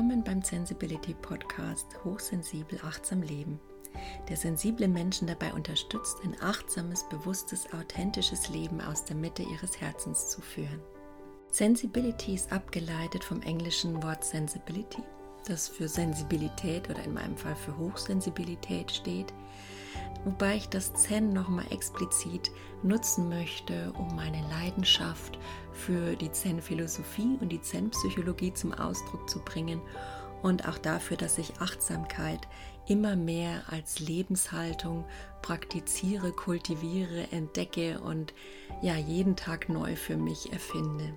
Willkommen beim Sensibility Podcast Hochsensibel achtsam leben, der sensible Menschen dabei unterstützt, ein achtsames, bewusstes, authentisches Leben aus der Mitte ihres Herzens zu führen. Sensibility ist abgeleitet vom englischen Wort Sensibility, das für Sensibilität oder in meinem Fall für Hochsensibilität steht, wobei ich das Zen nochmal explizit nutzen möchte, um meine Leidenschaft für die Zen-Philosophie und die Zen-Psychologie zum Ausdruck zu bringen und auch dafür, dass ich Achtsamkeit immer mehr als Lebenshaltung praktiziere, kultiviere, entdecke und ja jeden Tag neu für mich erfinde.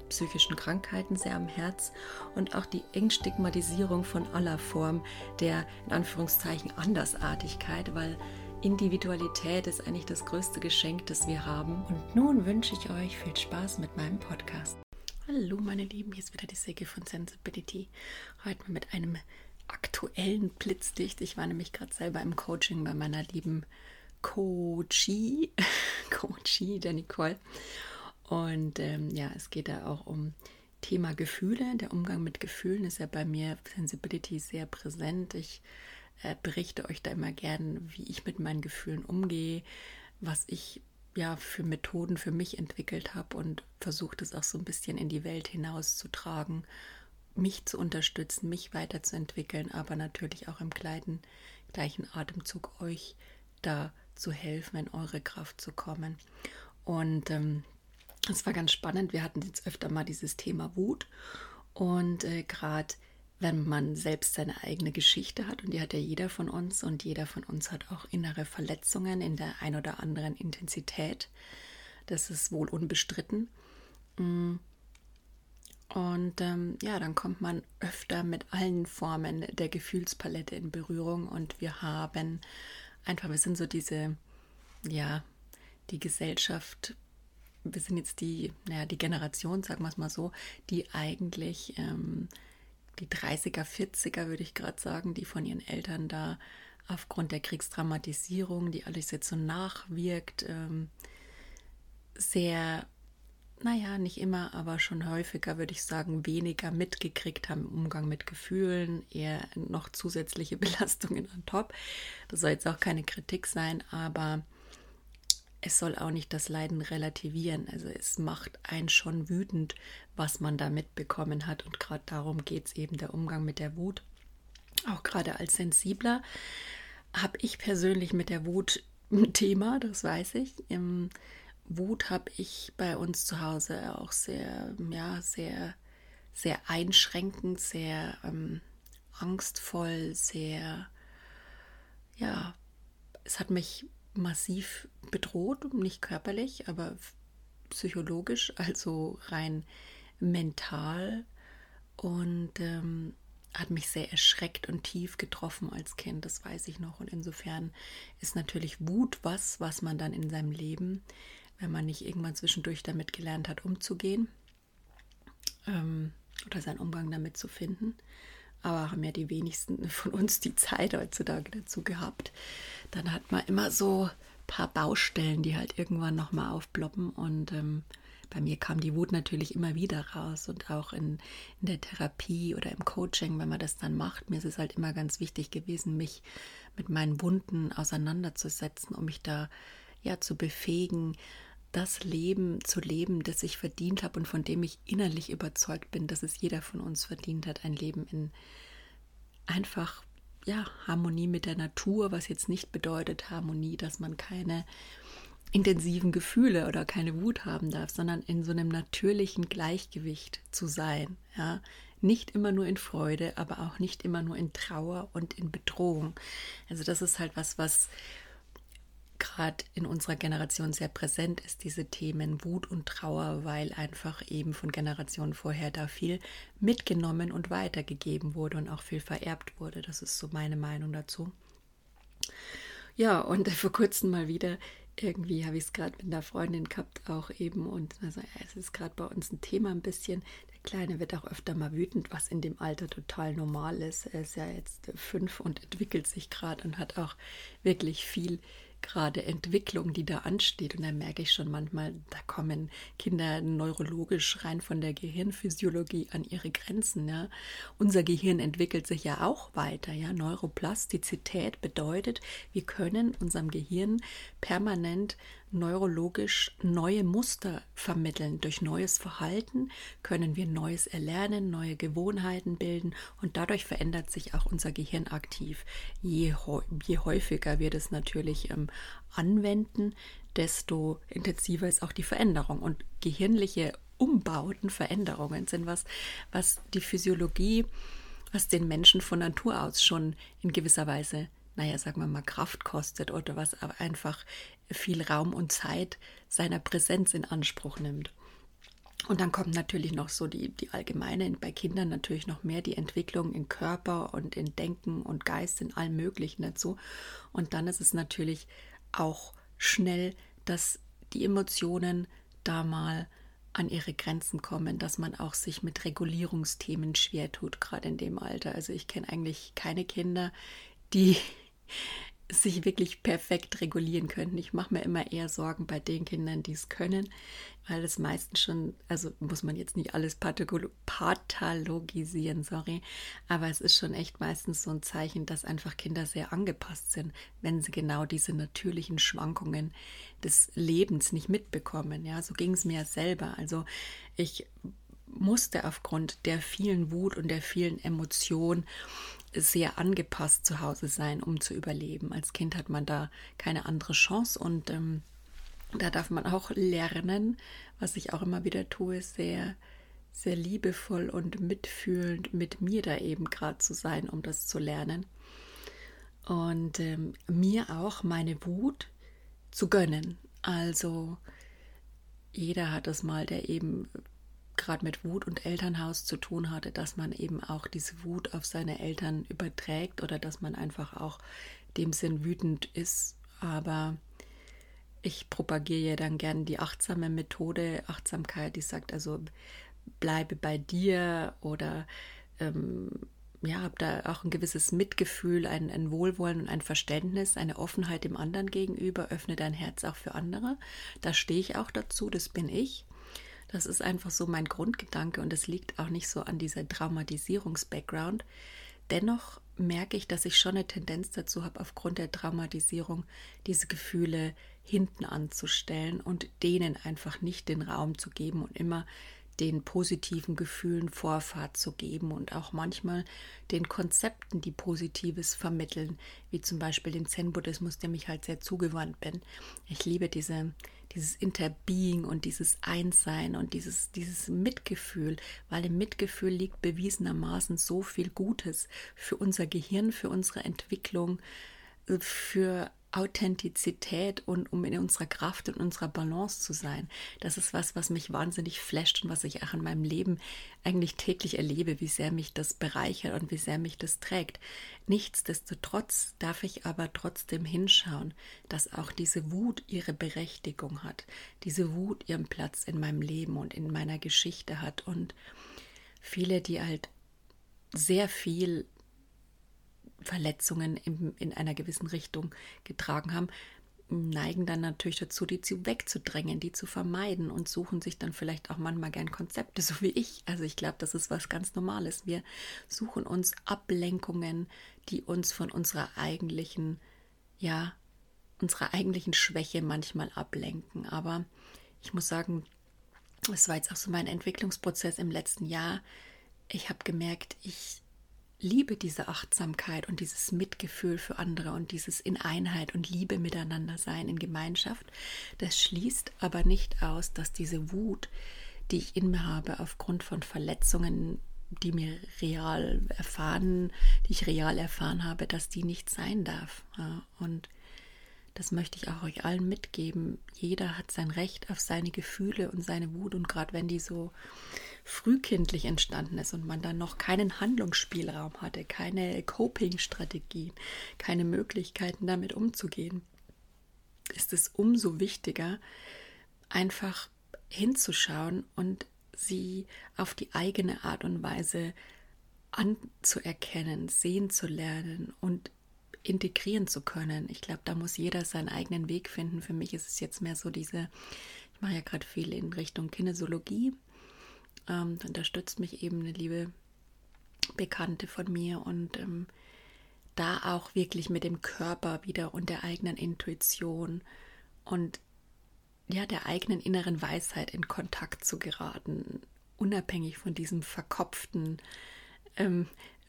psychischen Krankheiten sehr am Herz und auch die Entstigmatisierung von aller Form der in Anführungszeichen Andersartigkeit, weil Individualität ist eigentlich das größte Geschenk, das wir haben. Und nun wünsche ich euch viel Spaß mit meinem Podcast. Hallo meine Lieben, hier ist wieder die Säge von Sensibility. Heute mal mit einem aktuellen Blitzdicht. Ich war nämlich gerade selber im Coaching bei meiner lieben Coachie, Coachie der Nicole. Und ähm, ja, es geht da auch um Thema Gefühle. Der Umgang mit Gefühlen ist ja bei mir Sensibility sehr präsent. Ich äh, berichte euch da immer gern, wie ich mit meinen Gefühlen umgehe, was ich ja für Methoden für mich entwickelt habe und versuche das auch so ein bisschen in die Welt hinauszutragen, mich zu unterstützen, mich weiterzuentwickeln, aber natürlich auch im gleichen, gleichen Atemzug euch da zu helfen, in eure Kraft zu kommen. Und ähm, es war ganz spannend. Wir hatten jetzt öfter mal dieses Thema Wut. Und äh, gerade wenn man selbst seine eigene Geschichte hat, und die hat ja jeder von uns, und jeder von uns hat auch innere Verletzungen in der ein oder anderen Intensität. Das ist wohl unbestritten. Mm. Und ähm, ja, dann kommt man öfter mit allen Formen der Gefühlspalette in Berührung und wir haben einfach, wir sind so diese, ja, die Gesellschaft, wir sind jetzt die, naja, die Generation, sagen wir es mal so, die eigentlich ähm, die 30er, 40er, würde ich gerade sagen, die von ihren Eltern da aufgrund der Kriegsdramatisierung, die alles jetzt so nachwirkt, ähm, sehr naja, nicht immer, aber schon häufiger, würde ich sagen, weniger mitgekriegt haben im Umgang mit Gefühlen, eher noch zusätzliche Belastungen on top. Das soll jetzt auch keine Kritik sein, aber es soll auch nicht das Leiden relativieren. Also es macht einen schon wütend, was man da mitbekommen hat. Und gerade darum geht es eben, der Umgang mit der Wut. Auch gerade als Sensibler habe ich persönlich mit der Wut ein Thema, das weiß ich. Wut habe ich bei uns zu Hause auch sehr, ja, sehr, sehr einschränkend, sehr ähm, angstvoll, sehr, ja, es hat mich massiv bedroht, nicht körperlich, aber psychologisch, also rein mental und ähm, hat mich sehr erschreckt und tief getroffen als Kind, das weiß ich noch. Und insofern ist natürlich Wut was, was man dann in seinem Leben wenn man nicht irgendwann zwischendurch damit gelernt hat, umzugehen ähm, oder seinen Umgang damit zu finden. Aber haben ja die wenigsten von uns die Zeit heutzutage dazu gehabt. Dann hat man immer so ein paar Baustellen, die halt irgendwann nochmal aufploppen. Und ähm, bei mir kam die Wut natürlich immer wieder raus und auch in, in der Therapie oder im Coaching, wenn man das dann macht. Mir ist es halt immer ganz wichtig gewesen, mich mit meinen Wunden auseinanderzusetzen, um mich da ja zu befähigen, das Leben zu leben, das ich verdient habe und von dem ich innerlich überzeugt bin, dass es jeder von uns verdient hat, ein Leben in einfach ja, Harmonie mit der Natur, was jetzt nicht bedeutet Harmonie, dass man keine intensiven Gefühle oder keine Wut haben darf, sondern in so einem natürlichen Gleichgewicht zu sein. Ja? Nicht immer nur in Freude, aber auch nicht immer nur in Trauer und in Bedrohung. Also das ist halt was, was gerade in unserer Generation sehr präsent ist, diese Themen Wut und Trauer, weil einfach eben von Generationen vorher da viel mitgenommen und weitergegeben wurde und auch viel vererbt wurde. Das ist so meine Meinung dazu. Ja, und vor kurzem mal wieder irgendwie habe ich es gerade mit einer Freundin gehabt, auch eben. Und also, es ist gerade bei uns ein Thema ein bisschen. Der Kleine wird auch öfter mal wütend, was in dem Alter total normal ist. Er ist ja jetzt fünf und entwickelt sich gerade und hat auch wirklich viel gerade Entwicklung, die da ansteht. Und da merke ich schon manchmal, da kommen Kinder neurologisch rein von der Gehirnphysiologie an ihre Grenzen. Ja. Unser Gehirn entwickelt sich ja auch weiter. Ja. Neuroplastizität bedeutet, wir können unserem Gehirn permanent neurologisch neue Muster vermitteln. Durch neues Verhalten können wir Neues erlernen, neue Gewohnheiten bilden und dadurch verändert sich auch unser Gehirn aktiv. Je, je häufiger wir das natürlich ähm, anwenden, desto intensiver ist auch die Veränderung. Und gehirnliche Umbauten, Veränderungen sind was, was die Physiologie, was den Menschen von Natur aus schon in gewisser Weise naja, sagen wir mal, Kraft kostet oder was einfach viel Raum und Zeit seiner Präsenz in Anspruch nimmt. Und dann kommt natürlich noch so die, die allgemeine, bei Kindern natürlich noch mehr die Entwicklung in Körper und in Denken und Geist, in allem Möglichen dazu. Und dann ist es natürlich auch schnell, dass die Emotionen da mal an ihre Grenzen kommen, dass man auch sich mit Regulierungsthemen schwer tut, gerade in dem Alter. Also ich kenne eigentlich keine Kinder, die sich wirklich perfekt regulieren könnten. Ich mache mir immer eher Sorgen bei den Kindern, die es können, weil es meistens schon, also muss man jetzt nicht alles pathologisieren, sorry, aber es ist schon echt meistens so ein Zeichen, dass einfach Kinder sehr angepasst sind, wenn sie genau diese natürlichen Schwankungen des Lebens nicht mitbekommen. Ja, so ging es mir selber. Also ich musste aufgrund der vielen Wut und der vielen Emotionen sehr angepasst zu Hause sein, um zu überleben. Als Kind hat man da keine andere Chance und ähm, da darf man auch lernen, was ich auch immer wieder tue, sehr, sehr liebevoll und mitfühlend mit mir da eben gerade zu sein, um das zu lernen. Und ähm, mir auch meine Wut zu gönnen. Also jeder hat das mal, der eben gerade mit Wut und Elternhaus zu tun hatte, dass man eben auch diese Wut auf seine Eltern überträgt oder dass man einfach auch dem Sinn wütend ist. Aber ich propagiere ja dann gern die achtsame Methode, Achtsamkeit, die sagt also, bleibe bei dir oder ähm, ja, habe da auch ein gewisses Mitgefühl, ein, ein Wohlwollen und ein Verständnis, eine Offenheit dem anderen gegenüber, öffne dein Herz auch für andere. Da stehe ich auch dazu, das bin ich. Das ist einfach so mein Grundgedanke und es liegt auch nicht so an dieser Traumatisierungs-Background. Dennoch merke ich, dass ich schon eine Tendenz dazu habe, aufgrund der Traumatisierung diese Gefühle hinten anzustellen und denen einfach nicht den Raum zu geben und immer den positiven Gefühlen Vorfahrt zu geben und auch manchmal den Konzepten, die Positives vermitteln, wie zum Beispiel den Zen-Buddhismus, dem ich halt sehr zugewandt bin. Ich liebe diese dieses Interbeing und dieses Einssein und dieses, dieses Mitgefühl, weil im Mitgefühl liegt bewiesenermaßen so viel Gutes für unser Gehirn, für unsere Entwicklung, für Authentizität und um in unserer Kraft und unserer Balance zu sein. Das ist was, was mich wahnsinnig flasht und was ich auch in meinem Leben eigentlich täglich erlebe, wie sehr mich das bereichert und wie sehr mich das trägt. Nichtsdestotrotz darf ich aber trotzdem hinschauen, dass auch diese Wut ihre Berechtigung hat, diese Wut ihren Platz in meinem Leben und in meiner Geschichte hat und viele, die halt sehr viel Verletzungen in, in einer gewissen Richtung getragen haben, neigen dann natürlich dazu, die zu wegzudrängen, die zu vermeiden und suchen sich dann vielleicht auch manchmal gern Konzepte, so wie ich. Also ich glaube, das ist was ganz Normales. Wir suchen uns Ablenkungen, die uns von unserer eigentlichen, ja, unserer eigentlichen Schwäche manchmal ablenken. Aber ich muss sagen, es war jetzt auch so mein Entwicklungsprozess im letzten Jahr. Ich habe gemerkt, ich liebe diese Achtsamkeit und dieses Mitgefühl für andere und dieses in Einheit und Liebe miteinander sein in Gemeinschaft. Das schließt aber nicht aus, dass diese Wut, die ich in mir habe aufgrund von Verletzungen, die mir real erfahren, die ich real erfahren habe, dass die nicht sein darf. Und das möchte ich auch euch allen mitgeben. Jeder hat sein Recht auf seine Gefühle und seine Wut und gerade wenn die so frühkindlich entstanden ist und man dann noch keinen Handlungsspielraum hatte, keine Coping-Strategien, keine Möglichkeiten damit umzugehen, ist es umso wichtiger, einfach hinzuschauen und sie auf die eigene Art und Weise anzuerkennen, sehen zu lernen und integrieren zu können. Ich glaube, da muss jeder seinen eigenen Weg finden. Für mich ist es jetzt mehr so diese, ich mache ja gerade viel in Richtung Kinesiologie ähm, unterstützt mich eben eine liebe Bekannte von mir und ähm, da auch wirklich mit dem Körper wieder und der eigenen Intuition und ja, der eigenen inneren Weisheit in Kontakt zu geraten, unabhängig von diesem verkopften ähm,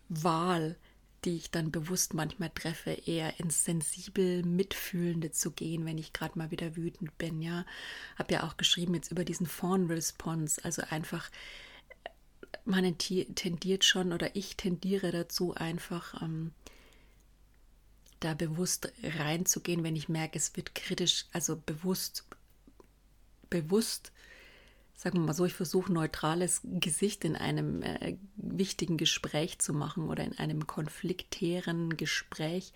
Wahl, die ich dann bewusst manchmal treffe, eher ins sensibel Mitfühlende zu gehen, wenn ich gerade mal wieder wütend bin. Ja, habe ja auch geschrieben jetzt über diesen Fawn Response, also einfach man tendiert schon oder ich tendiere dazu einfach ähm, da bewusst reinzugehen, wenn ich merke, es wird kritisch, also bewusst, bewusst sagen wir mal so, ich versuche neutrales Gesicht in einem äh, wichtigen Gespräch zu machen oder in einem konfliktären Gespräch.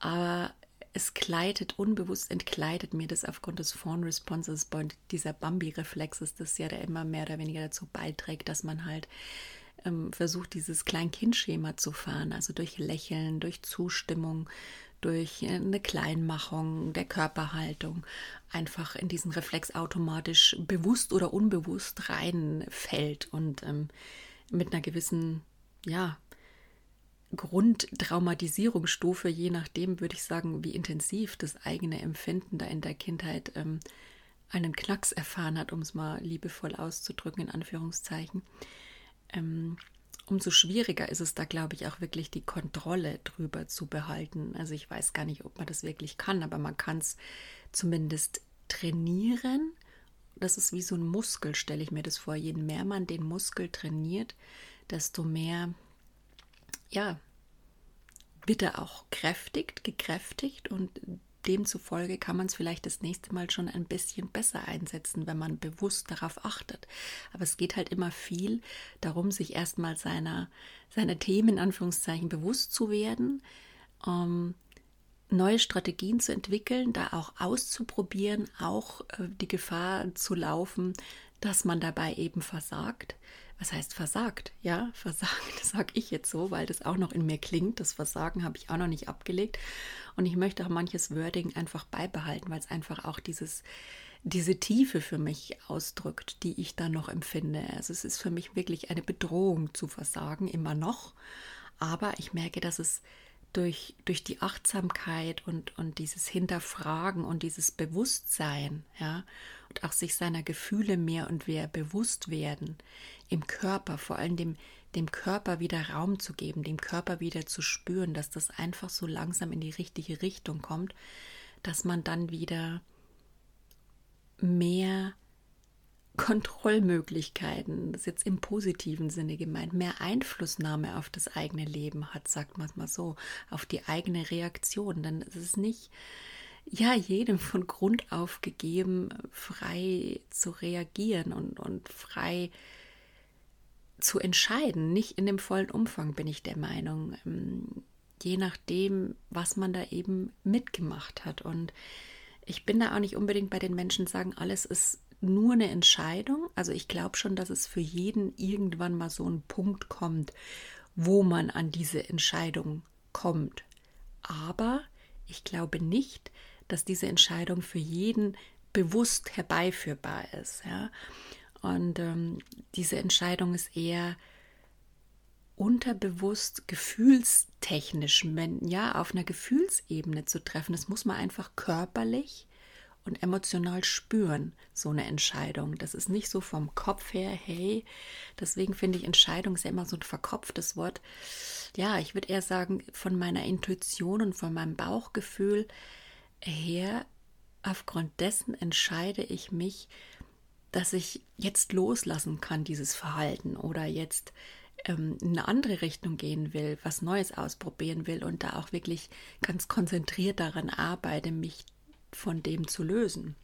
Aber es kleidet, unbewusst entkleidet mir das aufgrund des Fawn Responses, dieser Bambi-Reflexes, das ja der immer mehr oder weniger dazu beiträgt, dass man halt ähm, versucht, dieses Klein-Kind-Schema zu fahren, also durch Lächeln, durch Zustimmung, durch eine Kleinmachung der Körperhaltung einfach in diesen Reflex automatisch bewusst oder unbewusst reinfällt und ähm, mit einer gewissen, ja, Grundtraumatisierungsstufe, je nachdem, würde ich sagen, wie intensiv das eigene Empfinden da in der Kindheit ähm, einen Knacks erfahren hat, um es mal liebevoll auszudrücken, in Anführungszeichen. Ähm, umso schwieriger ist es da, glaube ich, auch wirklich die Kontrolle drüber zu behalten. Also ich weiß gar nicht, ob man das wirklich kann, aber man kann es zumindest trainieren. Das ist wie so ein Muskel, stelle ich mir das vor. Je mehr man den Muskel trainiert, desto mehr, ja, wird er auch kräftigt, gekräftigt und demzufolge kann man es vielleicht das nächste Mal schon ein bisschen besser einsetzen, wenn man bewusst darauf achtet. Aber es geht halt immer viel darum, sich erstmal seiner, seiner Themen in Anführungszeichen bewusst zu werden, ähm, neue Strategien zu entwickeln, da auch auszuprobieren, auch äh, die Gefahr zu laufen, dass man dabei eben versagt was heißt versagt? Ja, versagt sage ich jetzt so, weil das auch noch in mir klingt. Das Versagen habe ich auch noch nicht abgelegt. Und ich möchte auch manches Wording einfach beibehalten, weil es einfach auch dieses, diese Tiefe für mich ausdrückt, die ich da noch empfinde. Also es ist für mich wirklich eine Bedrohung zu versagen, immer noch. Aber ich merke, dass es durch, durch die Achtsamkeit und, und dieses Hinterfragen und dieses Bewusstsein, ja, und auch sich seiner Gefühle mehr und mehr bewusst werden, im Körper, vor allem dem, dem Körper wieder Raum zu geben, dem Körper wieder zu spüren, dass das einfach so langsam in die richtige Richtung kommt, dass man dann wieder mehr Kontrollmöglichkeiten, das ist jetzt im positiven Sinne gemeint, mehr Einflussnahme auf das eigene Leben hat, sagt man es mal so, auf die eigene Reaktion. Ist es nicht, ja, jedem von Grund auf gegeben, frei zu reagieren und, und frei zu entscheiden. Nicht in dem vollen Umfang, bin ich der Meinung. Ähm, je nachdem, was man da eben mitgemacht hat. Und ich bin da auch nicht unbedingt bei den Menschen, sagen, alles ist nur eine Entscheidung. Also ich glaube schon, dass es für jeden irgendwann mal so ein Punkt kommt, wo man an diese Entscheidung kommt. Aber ich glaube nicht, dass diese Entscheidung für jeden bewusst herbeiführbar ist. Ja? Und ähm, diese Entscheidung ist eher unterbewusst gefühlstechnisch, ja, auf einer Gefühlsebene zu treffen. Das muss man einfach körperlich und emotional spüren, so eine Entscheidung. Das ist nicht so vom Kopf her, hey, deswegen finde ich Entscheidung ist ja immer so ein verkopftes Wort. Ja, ich würde eher sagen, von meiner Intuition und von meinem Bauchgefühl her, aufgrund dessen entscheide ich mich, dass ich jetzt loslassen kann, dieses Verhalten oder jetzt ähm, in eine andere Richtung gehen will, was Neues ausprobieren will und da auch wirklich ganz konzentriert daran arbeite, mich von dem zu lösen.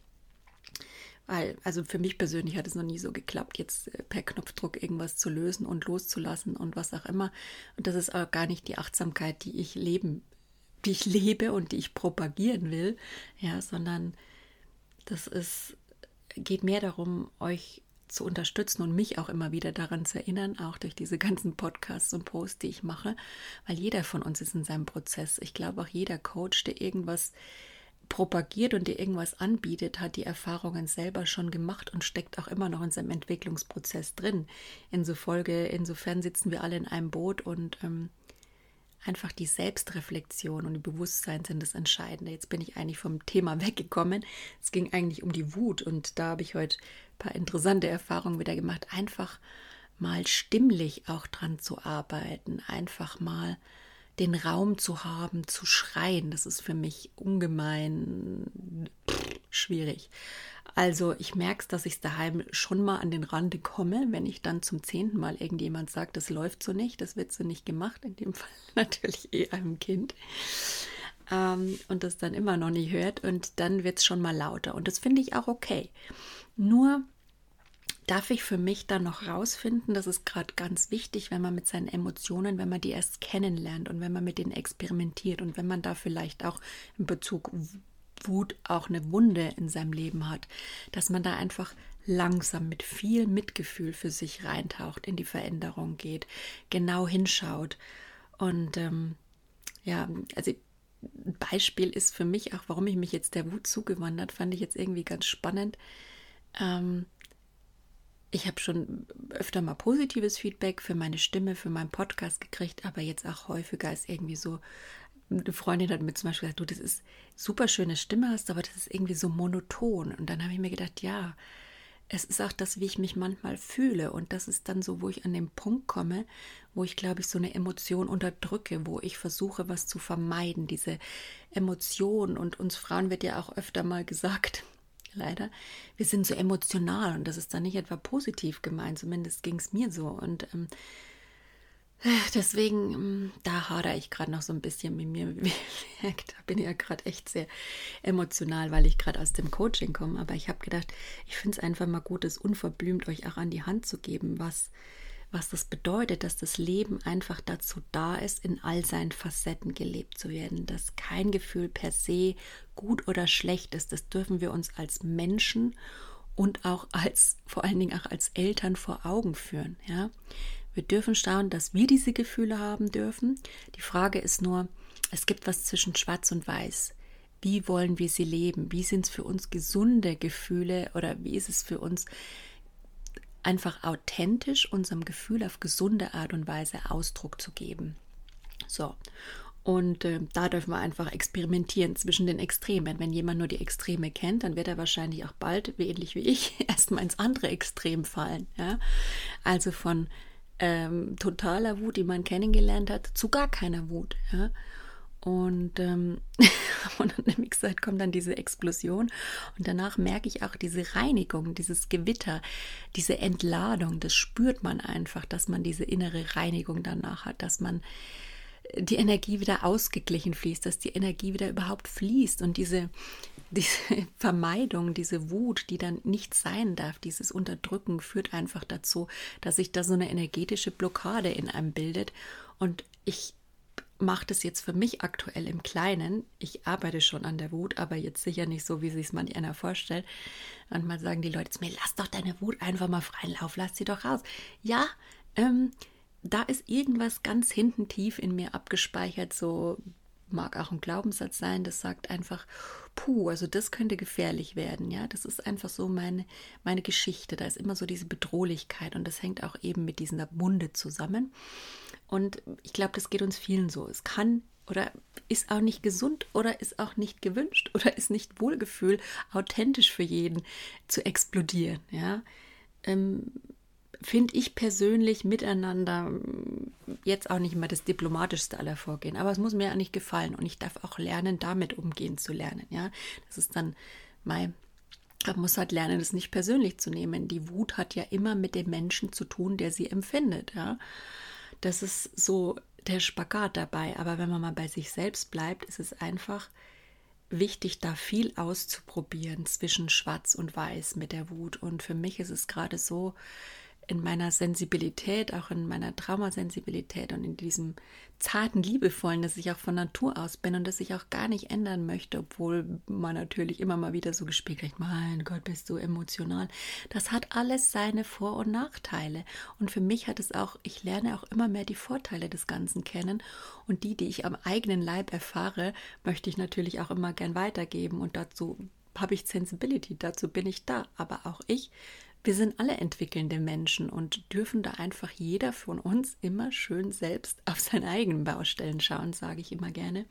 Weil, also für mich persönlich hat es noch nie so geklappt, jetzt äh, per Knopfdruck irgendwas zu lösen und loszulassen und was auch immer. Und das ist auch gar nicht die Achtsamkeit, die ich leben, die ich lebe und die ich propagieren will, ja, sondern das ist, geht mehr darum, euch zu unterstützen und mich auch immer wieder daran zu erinnern, auch durch diese ganzen Podcasts und Posts, die ich mache, weil jeder von uns ist in seinem Prozess. Ich glaube auch jeder Coach, der irgendwas propagiert und dir irgendwas anbietet, hat die Erfahrungen selber schon gemacht und steckt auch immer noch in seinem Entwicklungsprozess drin. Insofolge, insofern sitzen wir alle in einem Boot und ähm, einfach die Selbstreflexion und die Bewusstsein sind das Entscheidende. Jetzt bin ich eigentlich vom Thema weggekommen. Es ging eigentlich um die Wut und da habe ich heute ein paar interessante Erfahrungen wieder gemacht. Einfach mal stimmlich auch dran zu arbeiten, einfach mal den Raum zu haben, zu schreien, das ist für mich ungemein schwierig. Also ich merke es, dass ich daheim schon mal an den Rande komme, wenn ich dann zum zehnten Mal irgendjemand sagt, das läuft so nicht, das wird so nicht gemacht, in dem Fall natürlich eh einem Kind. Ähm, und das dann immer noch nicht hört und dann wird es schon mal lauter. Und das finde ich auch okay. Nur darf ich für mich dann noch rausfinden, das ist gerade ganz wichtig, wenn man mit seinen Emotionen, wenn man die erst kennenlernt und wenn man mit denen experimentiert und wenn man da vielleicht auch in Bezug Wut auch eine Wunde in seinem Leben hat, dass man da einfach langsam mit viel Mitgefühl für sich reintaucht, in die Veränderung geht, genau hinschaut. Und ähm, ja, also ein Beispiel ist für mich auch, warum ich mich jetzt der Wut zugewandert, fand ich jetzt irgendwie ganz spannend. Ähm, ich habe schon öfter mal positives Feedback für meine Stimme, für meinen Podcast gekriegt, aber jetzt auch häufiger ist irgendwie so, eine Freundin hat mir zum Beispiel gesagt, du, das ist super schöne Stimme hast, aber das ist irgendwie so monoton. Und dann habe ich mir gedacht, ja, es ist auch das, wie ich mich manchmal fühle. Und das ist dann so, wo ich an den Punkt komme, wo ich, glaube ich, so eine Emotion unterdrücke, wo ich versuche, was zu vermeiden. Diese Emotion. Und uns Frauen wird ja auch öfter mal gesagt, leider. Wir sind so emotional und das ist dann nicht etwa positiv gemeint, zumindest ging es mir so. Und ähm, deswegen, ähm, da hadere ich gerade noch so ein bisschen mit mir. da bin ich ja gerade echt sehr emotional, weil ich gerade aus dem Coaching komme. Aber ich habe gedacht, ich finde es einfach mal gut, es unverblümt euch auch an die Hand zu geben, was was das bedeutet, dass das Leben einfach dazu da ist, in all seinen Facetten gelebt zu werden, dass kein Gefühl per se gut oder schlecht ist. Das dürfen wir uns als Menschen und auch als, vor allen Dingen auch als Eltern vor Augen führen. Ja? Wir dürfen schauen, dass wir diese Gefühle haben dürfen. Die Frage ist nur, es gibt was zwischen Schwarz und Weiß. Wie wollen wir sie leben? Wie sind es für uns gesunde Gefühle oder wie ist es für uns einfach authentisch unserem Gefühl auf gesunde Art und Weise Ausdruck zu geben. So. Und äh, da dürfen wir einfach experimentieren zwischen den Extremen. Wenn jemand nur die Extreme kennt, dann wird er wahrscheinlich auch bald, wie ähnlich wie ich, erstmal ins andere Extrem fallen. Ja? Also von ähm, totaler Wut, die man kennengelernt hat, zu gar keiner Wut. Ja? Und, ähm, und wie gesagt, kommt dann diese Explosion. Und danach merke ich auch diese Reinigung, dieses Gewitter, diese Entladung. Das spürt man einfach, dass man diese innere Reinigung danach hat, dass man die Energie wieder ausgeglichen fließt, dass die Energie wieder überhaupt fließt. Und diese, diese Vermeidung, diese Wut, die dann nicht sein darf, dieses Unterdrücken, führt einfach dazu, dass sich da so eine energetische Blockade in einem bildet. Und ich mache das jetzt für mich aktuell im Kleinen. Ich arbeite schon an der Wut, aber jetzt sicher nicht so, wie sich es manch einer vorstellt. Manchmal sagen die Leute zu mir, lass doch deine Wut einfach mal freien Lauf, lass sie doch raus. Ja, ähm, da ist irgendwas ganz hinten tief in mir abgespeichert, so mag auch ein Glaubenssatz sein, das sagt einfach, puh, also das könnte gefährlich werden, ja. Das ist einfach so meine, meine Geschichte. Da ist immer so diese Bedrohlichkeit und das hängt auch eben mit dieser Munde zusammen. Und ich glaube, das geht uns vielen so. Es kann oder ist auch nicht gesund oder ist auch nicht gewünscht oder ist nicht Wohlgefühl authentisch für jeden zu explodieren, ja. Ähm, finde ich persönlich miteinander jetzt auch nicht immer das diplomatischste aller Vorgehen, aber es muss mir ja nicht gefallen und ich darf auch lernen, damit umgehen zu lernen. Ja, das ist dann mein. Man muss halt lernen, das nicht persönlich zu nehmen. Die Wut hat ja immer mit dem Menschen zu tun, der sie empfindet. Ja, das ist so der Spagat dabei. Aber wenn man mal bei sich selbst bleibt, ist es einfach wichtig, da viel auszuprobieren zwischen Schwarz und Weiß mit der Wut. Und für mich ist es gerade so, in meiner Sensibilität, auch in meiner Traumasensibilität und in diesem zarten, liebevollen, das ich auch von Natur aus bin und das ich auch gar nicht ändern möchte, obwohl man natürlich immer mal wieder so gespiegelt, mein Gott, bist du emotional. Das hat alles seine Vor- und Nachteile. Und für mich hat es auch, ich lerne auch immer mehr die Vorteile des Ganzen kennen und die, die ich am eigenen Leib erfahre, möchte ich natürlich auch immer gern weitergeben und dazu habe ich Sensibility, dazu bin ich da. Aber auch ich wir sind alle entwickelnde Menschen und dürfen da einfach jeder von uns immer schön selbst auf seine eigenen Baustellen schauen, sage ich immer gerne.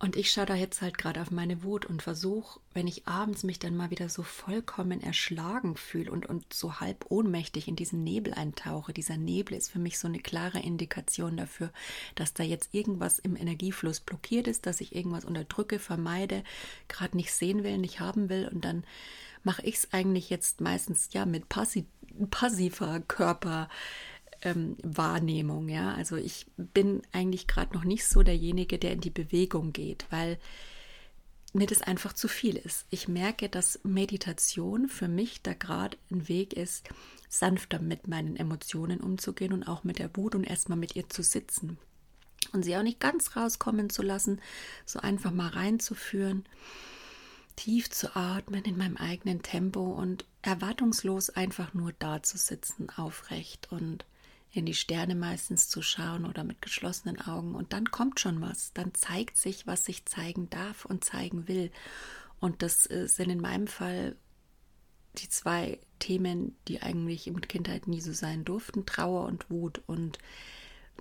Und ich schaue da jetzt halt gerade auf meine Wut und versuche, wenn ich abends mich dann mal wieder so vollkommen erschlagen fühle und, und so halb ohnmächtig in diesen Nebel eintauche. Dieser Nebel ist für mich so eine klare Indikation dafür, dass da jetzt irgendwas im Energiefluss blockiert ist, dass ich irgendwas unterdrücke, vermeide, gerade nicht sehen will, nicht haben will. Und dann mache ich es eigentlich jetzt meistens ja mit passi passiver Körperwahrnehmung. Ähm, ja, also ich bin eigentlich gerade noch nicht so derjenige, der in die Bewegung geht, weil mir das einfach zu viel ist. Ich merke, dass Meditation für mich da gerade ein Weg ist, sanfter mit meinen Emotionen umzugehen und auch mit der Wut und erstmal mit ihr zu sitzen und sie auch nicht ganz rauskommen zu lassen, so einfach mal reinzuführen tief zu atmen in meinem eigenen Tempo und erwartungslos einfach nur da zu sitzen, aufrecht und in die Sterne meistens zu schauen oder mit geschlossenen Augen. Und dann kommt schon was. Dann zeigt sich, was sich zeigen darf und zeigen will. Und das äh, sind in meinem Fall die zwei Themen, die eigentlich in Kindheit nie so sein durften: Trauer und Wut. Und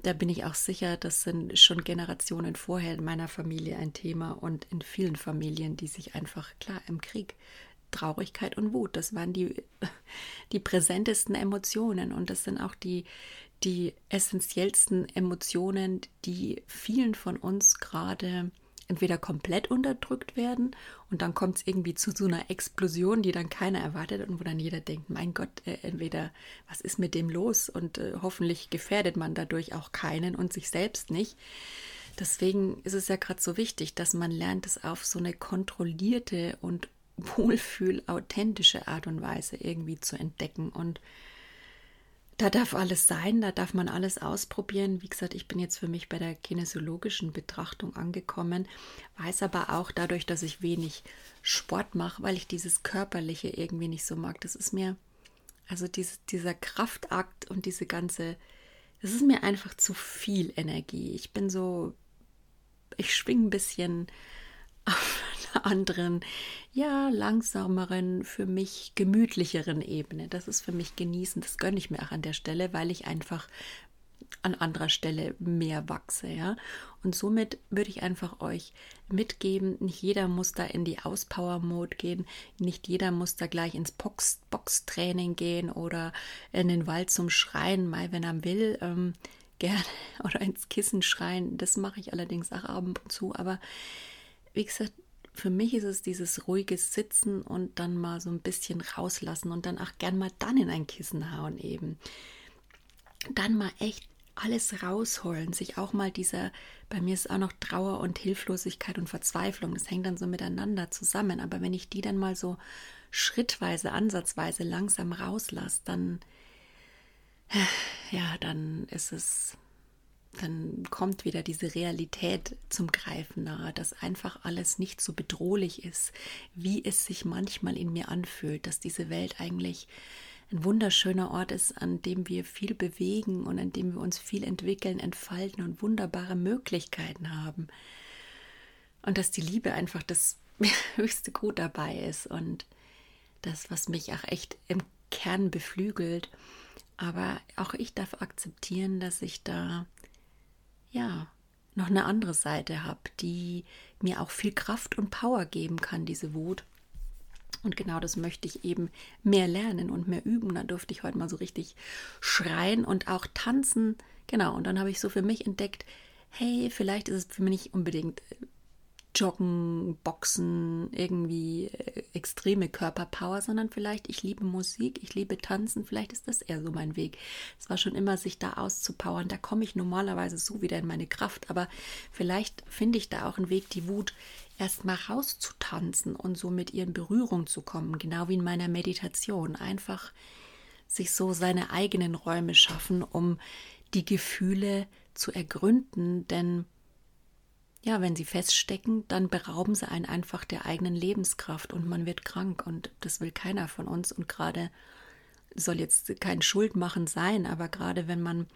da bin ich auch sicher, das sind schon Generationen vorher in meiner Familie ein Thema und in vielen Familien, die sich einfach klar im Krieg Traurigkeit und Wut, das waren die, die präsentesten Emotionen und das sind auch die, die essentiellsten Emotionen, die vielen von uns gerade entweder komplett unterdrückt werden und dann kommt es irgendwie zu so einer Explosion, die dann keiner erwartet und wo dann jeder denkt, mein Gott, äh, entweder was ist mit dem los und äh, hoffentlich gefährdet man dadurch auch keinen und sich selbst nicht. Deswegen ist es ja gerade so wichtig, dass man lernt, es auf so eine kontrollierte und wohlfühl authentische Art und Weise irgendwie zu entdecken und da darf alles sein, da darf man alles ausprobieren. Wie gesagt, ich bin jetzt für mich bei der kinesiologischen Betrachtung angekommen, weiß aber auch dadurch, dass ich wenig Sport mache, weil ich dieses Körperliche irgendwie nicht so mag. Das ist mir, also dieses, dieser Kraftakt und diese ganze, das ist mir einfach zu viel Energie. Ich bin so, ich schwinge ein bisschen auf anderen, ja, langsameren, für mich gemütlicheren Ebene. Das ist für mich genießen. Das gönne ich mir auch an der Stelle, weil ich einfach an anderer Stelle mehr wachse, ja. Und somit würde ich einfach euch mitgeben, nicht jeder muss da in die Auspower-Mode gehen, nicht jeder muss da gleich ins Box Boxtraining gehen oder in den Wald zum Schreien, mal wenn er will, ähm, gerne oder ins Kissen schreien. Das mache ich allerdings auch ab und zu, aber wie gesagt, für mich ist es dieses ruhige Sitzen und dann mal so ein bisschen rauslassen und dann auch gern mal dann in ein Kissen hauen eben. Dann mal echt alles rausholen, sich auch mal dieser, bei mir ist auch noch Trauer und Hilflosigkeit und Verzweiflung, das hängt dann so miteinander zusammen, aber wenn ich die dann mal so schrittweise, ansatzweise langsam rauslasse, dann, ja, dann ist es dann kommt wieder diese Realität zum Greifen nahe, dass einfach alles nicht so bedrohlich ist, wie es sich manchmal in mir anfühlt, dass diese Welt eigentlich ein wunderschöner Ort ist, an dem wir viel bewegen und an dem wir uns viel entwickeln, entfalten und wunderbare Möglichkeiten haben. Und dass die Liebe einfach das höchste Gut dabei ist und das, was mich auch echt im Kern beflügelt. Aber auch ich darf akzeptieren, dass ich da ja noch eine andere Seite habe, die mir auch viel Kraft und Power geben kann, diese Wut. Und genau das möchte ich eben mehr lernen und mehr üben. Da durfte ich heute mal so richtig schreien und auch tanzen. Genau, und dann habe ich so für mich entdeckt, hey, vielleicht ist es für mich nicht unbedingt Joggen, Boxen, irgendwie äh, extreme Körperpower, sondern vielleicht ich liebe Musik, ich liebe Tanzen, vielleicht ist das eher so mein Weg. Es war schon immer, sich da auszupowern. Da komme ich normalerweise so wieder in meine Kraft, aber vielleicht finde ich da auch einen Weg, die Wut erstmal rauszutanzen und so mit ihr in Berührung zu kommen, genau wie in meiner Meditation. Einfach sich so seine eigenen Räume schaffen, um die Gefühle zu ergründen, denn ja, wenn sie feststecken, dann berauben sie einen einfach der eigenen Lebenskraft und man wird krank und das will keiner von uns und gerade soll jetzt kein Schuldmachen sein, aber gerade wenn man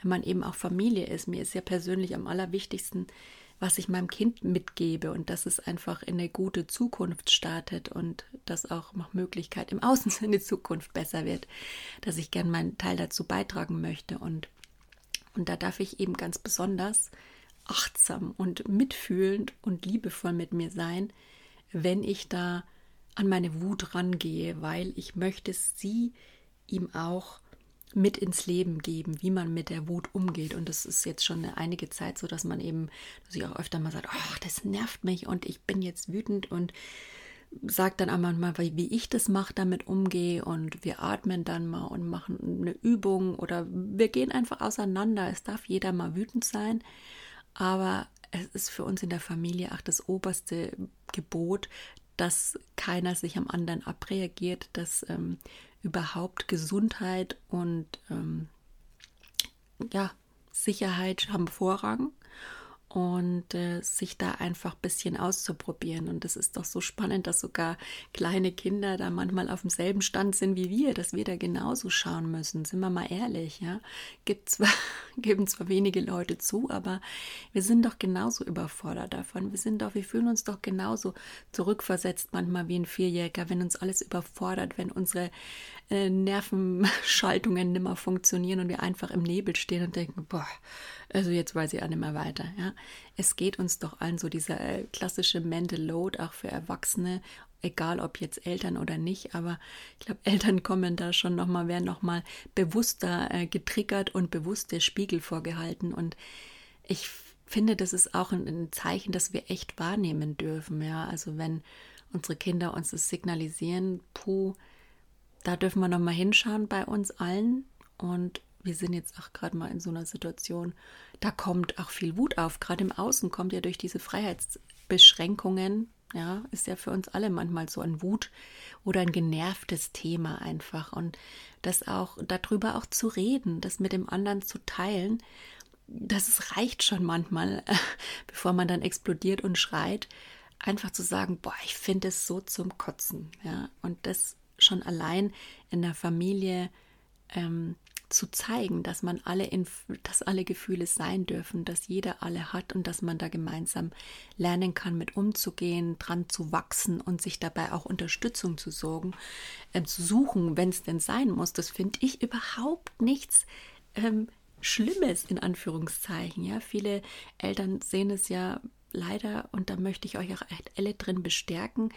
wenn man eben auch Familie ist, mir ist ja persönlich am allerwichtigsten, was ich meinem Kind mitgebe und dass es einfach in eine gute Zukunft startet und dass auch nach Möglichkeit im Außen in die Zukunft besser wird, dass ich gern meinen Teil dazu beitragen möchte und und da darf ich eben ganz besonders achtsam und mitfühlend und liebevoll mit mir sein, wenn ich da an meine Wut rangehe, weil ich möchte sie ihm auch mit ins Leben geben, wie man mit der Wut umgeht. Und das ist jetzt schon einige Zeit so, dass man eben, dass ich auch öfter mal sagt, ach, das nervt mich und ich bin jetzt wütend und sagt dann einmal mal, wie ich das mache, damit umgehe und wir atmen dann mal und machen eine Übung oder wir gehen einfach auseinander. Es darf jeder mal wütend sein aber es ist für uns in der Familie auch das oberste Gebot, dass keiner sich am anderen abreagiert, dass ähm, überhaupt Gesundheit und ähm, ja, Sicherheit haben Vorrang und äh, sich da einfach ein bisschen auszuprobieren. Und das ist doch so spannend, dass sogar kleine Kinder da manchmal auf demselben Stand sind wie wir, dass wir da genauso schauen müssen. Sind wir mal ehrlich, ja? Gibt zwar, geben zwar wenige Leute zu, aber wir sind doch genauso überfordert davon. Wir sind doch, wir fühlen uns doch genauso zurückversetzt manchmal wie ein Vierjähriger, wenn uns alles überfordert, wenn unsere äh, Nervenschaltungen nimmer funktionieren und wir einfach im Nebel stehen und denken, boah, also jetzt weiß ich auch nicht mehr weiter. Ja? Es geht uns doch allen so dieser äh, klassische Mental Load, auch für Erwachsene, egal ob jetzt Eltern oder nicht, aber ich glaube, Eltern kommen da schon nochmal, werden nochmal bewusster äh, getriggert und bewusst der Spiegel vorgehalten. Und ich finde, das ist auch ein, ein Zeichen, dass wir echt wahrnehmen dürfen. Ja, also wenn unsere Kinder uns das signalisieren, puh, da dürfen wir nochmal hinschauen bei uns allen. Und wir sind jetzt auch gerade mal in so einer Situation, da kommt auch viel Wut auf. Gerade im Außen kommt ja durch diese Freiheitsbeschränkungen, ja, ist ja für uns alle manchmal so ein Wut oder ein genervtes Thema einfach. Und das auch, darüber auch zu reden, das mit dem anderen zu teilen, das reicht schon manchmal, bevor man dann explodiert und schreit, einfach zu sagen, boah, ich finde es so zum Kotzen, ja. Und das schon allein in der Familie ähm, zu zeigen, dass man alle, in, dass alle Gefühle sein dürfen, dass jeder alle hat und dass man da gemeinsam lernen kann, mit umzugehen, dran zu wachsen und sich dabei auch Unterstützung zu sorgen, äh, zu suchen, wenn es denn sein muss. Das finde ich überhaupt nichts ähm, Schlimmes in Anführungszeichen. Ja, viele Eltern sehen es ja leider und da möchte ich euch auch alle drin bestärken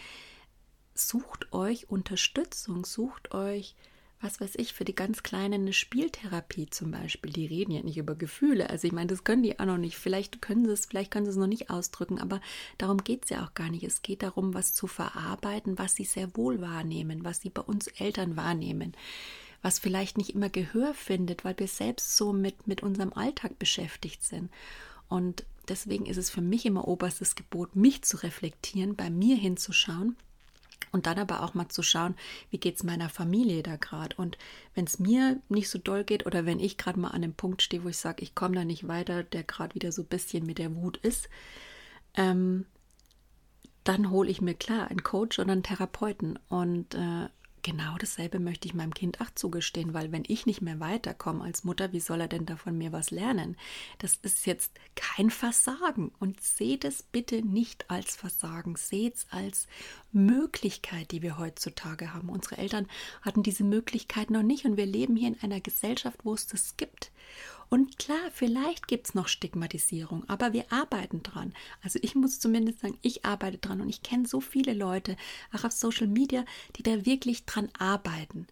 sucht euch Unterstützung, sucht euch, was weiß ich, für die ganz Kleinen eine Spieltherapie zum Beispiel. Die reden ja nicht über Gefühle. Also ich meine, das können die auch noch nicht. Vielleicht können sie es, vielleicht können sie es noch nicht ausdrücken, aber darum geht es ja auch gar nicht. Es geht darum, was zu verarbeiten, was sie sehr wohl wahrnehmen, was sie bei uns Eltern wahrnehmen was vielleicht nicht immer Gehör findet, weil wir selbst so mit, mit unserem Alltag beschäftigt sind. Und deswegen ist es für mich immer oberstes Gebot, mich zu reflektieren, bei mir hinzuschauen und dann aber auch mal zu schauen, wie geht es meiner Familie da gerade. Und wenn es mir nicht so doll geht oder wenn ich gerade mal an dem Punkt stehe, wo ich sage, ich komme da nicht weiter, der gerade wieder so ein bisschen mit der Wut ist, ähm, dann hole ich mir klar einen Coach oder einen Therapeuten und äh, genau dasselbe möchte ich meinem Kind auch zugestehen, weil wenn ich nicht mehr weiterkomme als Mutter, wie soll er denn da von mir was lernen? Das ist jetzt kein Versagen und seht es bitte nicht als Versagen, seht es als Möglichkeit, die wir heutzutage haben. Unsere Eltern hatten diese Möglichkeit noch nicht und wir leben hier in einer Gesellschaft, wo es das gibt. Und klar, vielleicht gibt es noch Stigmatisierung, aber wir arbeiten dran. Also ich muss zumindest sagen, ich arbeite dran und ich kenne so viele Leute, auch auf Social Media, die da wirklich dran arbeiten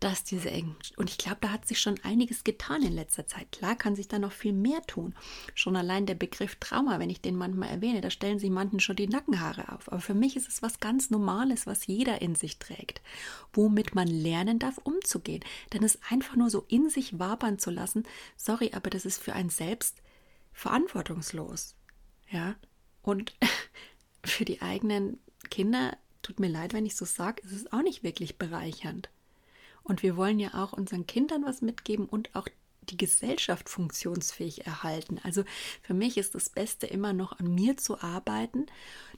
dass diese Ängste, und ich glaube, da hat sich schon einiges getan in letzter Zeit. Klar kann sich da noch viel mehr tun. Schon allein der Begriff Trauma, wenn ich den manchmal erwähne, da stellen sich manchen schon die Nackenhaare auf. Aber für mich ist es was ganz Normales, was jeder in sich trägt, womit man lernen darf, umzugehen. Denn es einfach nur so in sich wabern zu lassen, sorry, aber das ist für einen selbst verantwortungslos. Ja, und für die eigenen Kinder, tut mir leid, wenn ich so sage, ist es auch nicht wirklich bereichernd. Und wir wollen ja auch unseren Kindern was mitgeben und auch die Gesellschaft funktionsfähig erhalten. Also für mich ist das Beste immer noch an mir zu arbeiten,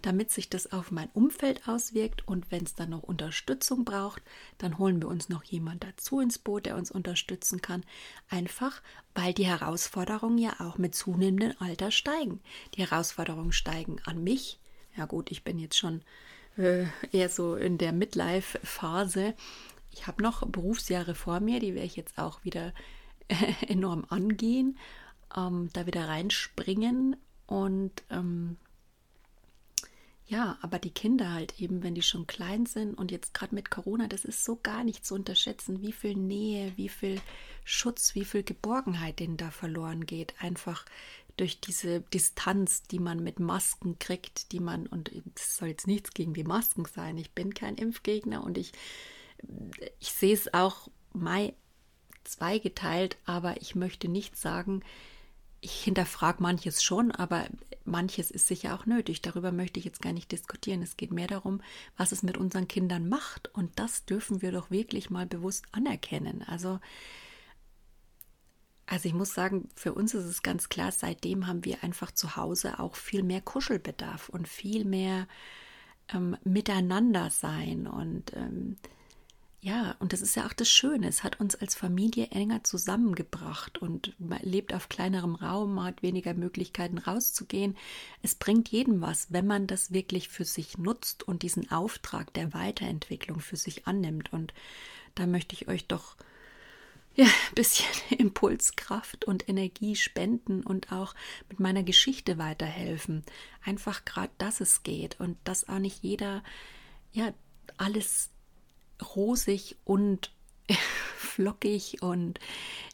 damit sich das auf mein Umfeld auswirkt und wenn es dann noch Unterstützung braucht, dann holen wir uns noch jemand dazu ins Boot, der uns unterstützen kann. Einfach, weil die Herausforderungen ja auch mit zunehmendem Alter steigen. Die Herausforderungen steigen an mich. Ja gut, ich bin jetzt schon äh, eher so in der Midlife-Phase ich habe noch Berufsjahre vor mir, die werde ich jetzt auch wieder enorm angehen, ähm, da wieder reinspringen und ähm, ja, aber die Kinder halt eben, wenn die schon klein sind und jetzt gerade mit Corona, das ist so gar nicht zu unterschätzen, wie viel Nähe, wie viel Schutz, wie viel Geborgenheit denen da verloren geht. Einfach durch diese Distanz, die man mit Masken kriegt, die man, und es soll jetzt nichts gegen die Masken sein, ich bin kein Impfgegner und ich ich sehe es auch Mai zweigeteilt, aber ich möchte nicht sagen, ich hinterfrage manches schon, aber manches ist sicher auch nötig. Darüber möchte ich jetzt gar nicht diskutieren. Es geht mehr darum, was es mit unseren Kindern macht. Und das dürfen wir doch wirklich mal bewusst anerkennen. Also, also ich muss sagen, für uns ist es ganz klar, seitdem haben wir einfach zu Hause auch viel mehr Kuschelbedarf und viel mehr ähm, Miteinander sein und ähm, ja, und das ist ja auch das Schöne. Es hat uns als Familie enger zusammengebracht und man lebt auf kleinerem Raum, man hat weniger Möglichkeiten rauszugehen. Es bringt jedem was, wenn man das wirklich für sich nutzt und diesen Auftrag der Weiterentwicklung für sich annimmt. Und da möchte ich euch doch ja, ein bisschen Impulskraft und Energie spenden und auch mit meiner Geschichte weiterhelfen. Einfach gerade, dass es geht und dass auch nicht jeder ja alles rosig und flockig und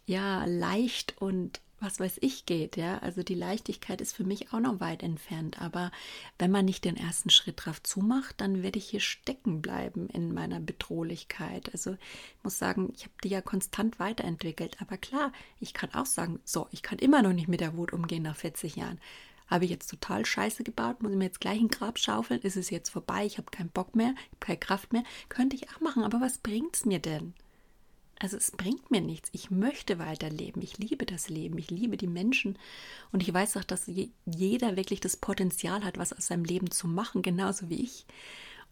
ja, leicht und was weiß ich geht, ja. Also die Leichtigkeit ist für mich auch noch weit entfernt. Aber wenn man nicht den ersten Schritt drauf zumacht, dann werde ich hier stecken bleiben in meiner Bedrohlichkeit. Also ich muss sagen, ich habe die ja konstant weiterentwickelt. Aber klar, ich kann auch sagen, so, ich kann immer noch nicht mit der Wut umgehen nach 40 Jahren. Habe ich jetzt total Scheiße gebaut? Muss ich mir jetzt gleich ein Grab schaufeln? Ist es jetzt vorbei? Ich habe keinen Bock mehr, ich habe keine Kraft mehr. Könnte ich auch machen, aber was bringt es mir denn? Also es bringt mir nichts. Ich möchte weiterleben. Ich liebe das Leben. Ich liebe die Menschen. Und ich weiß auch, dass jeder wirklich das Potenzial hat, was aus seinem Leben zu machen, genauso wie ich.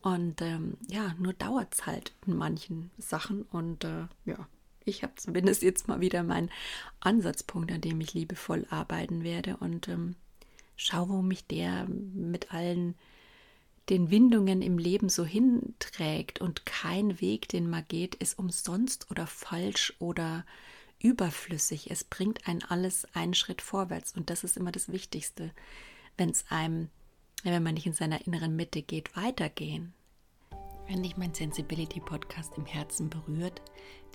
Und ähm, ja, nur dauert es halt in manchen Sachen. Und äh, ja, ich habe zumindest jetzt mal wieder meinen Ansatzpunkt, an dem ich liebevoll arbeiten werde. Und ähm, schau, wo mich der mit allen den Windungen im Leben so hinträgt und kein Weg, den man geht, ist umsonst oder falsch oder überflüssig. Es bringt ein alles einen Schritt vorwärts und das ist immer das Wichtigste, wenn es einem, wenn man nicht in seiner inneren Mitte geht, weitergehen. Wenn dich mein Sensibility Podcast im Herzen berührt,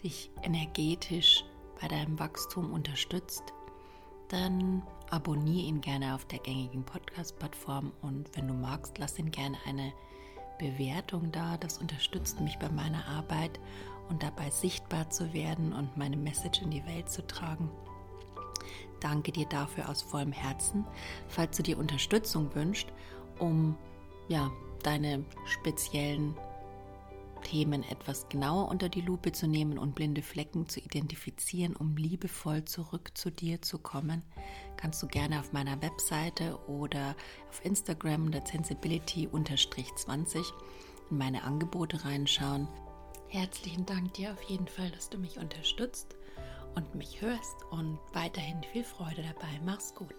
dich energetisch bei deinem Wachstum unterstützt, dann abonniere ihn gerne auf der gängigen Podcast-Plattform und wenn du magst, lass ihn gerne eine Bewertung da. Das unterstützt mich bei meiner Arbeit und dabei sichtbar zu werden und meine Message in die Welt zu tragen. Danke dir dafür aus vollem Herzen. Falls du dir Unterstützung wünschst, um ja, deine speziellen Themen etwas genauer unter die Lupe zu nehmen und blinde Flecken zu identifizieren, um liebevoll zurück zu dir zu kommen, kannst du gerne auf meiner Webseite oder auf Instagram der Sensibility-20 in meine Angebote reinschauen. Herzlichen Dank dir auf jeden Fall, dass du mich unterstützt und mich hörst und weiterhin viel Freude dabei. Mach's gut.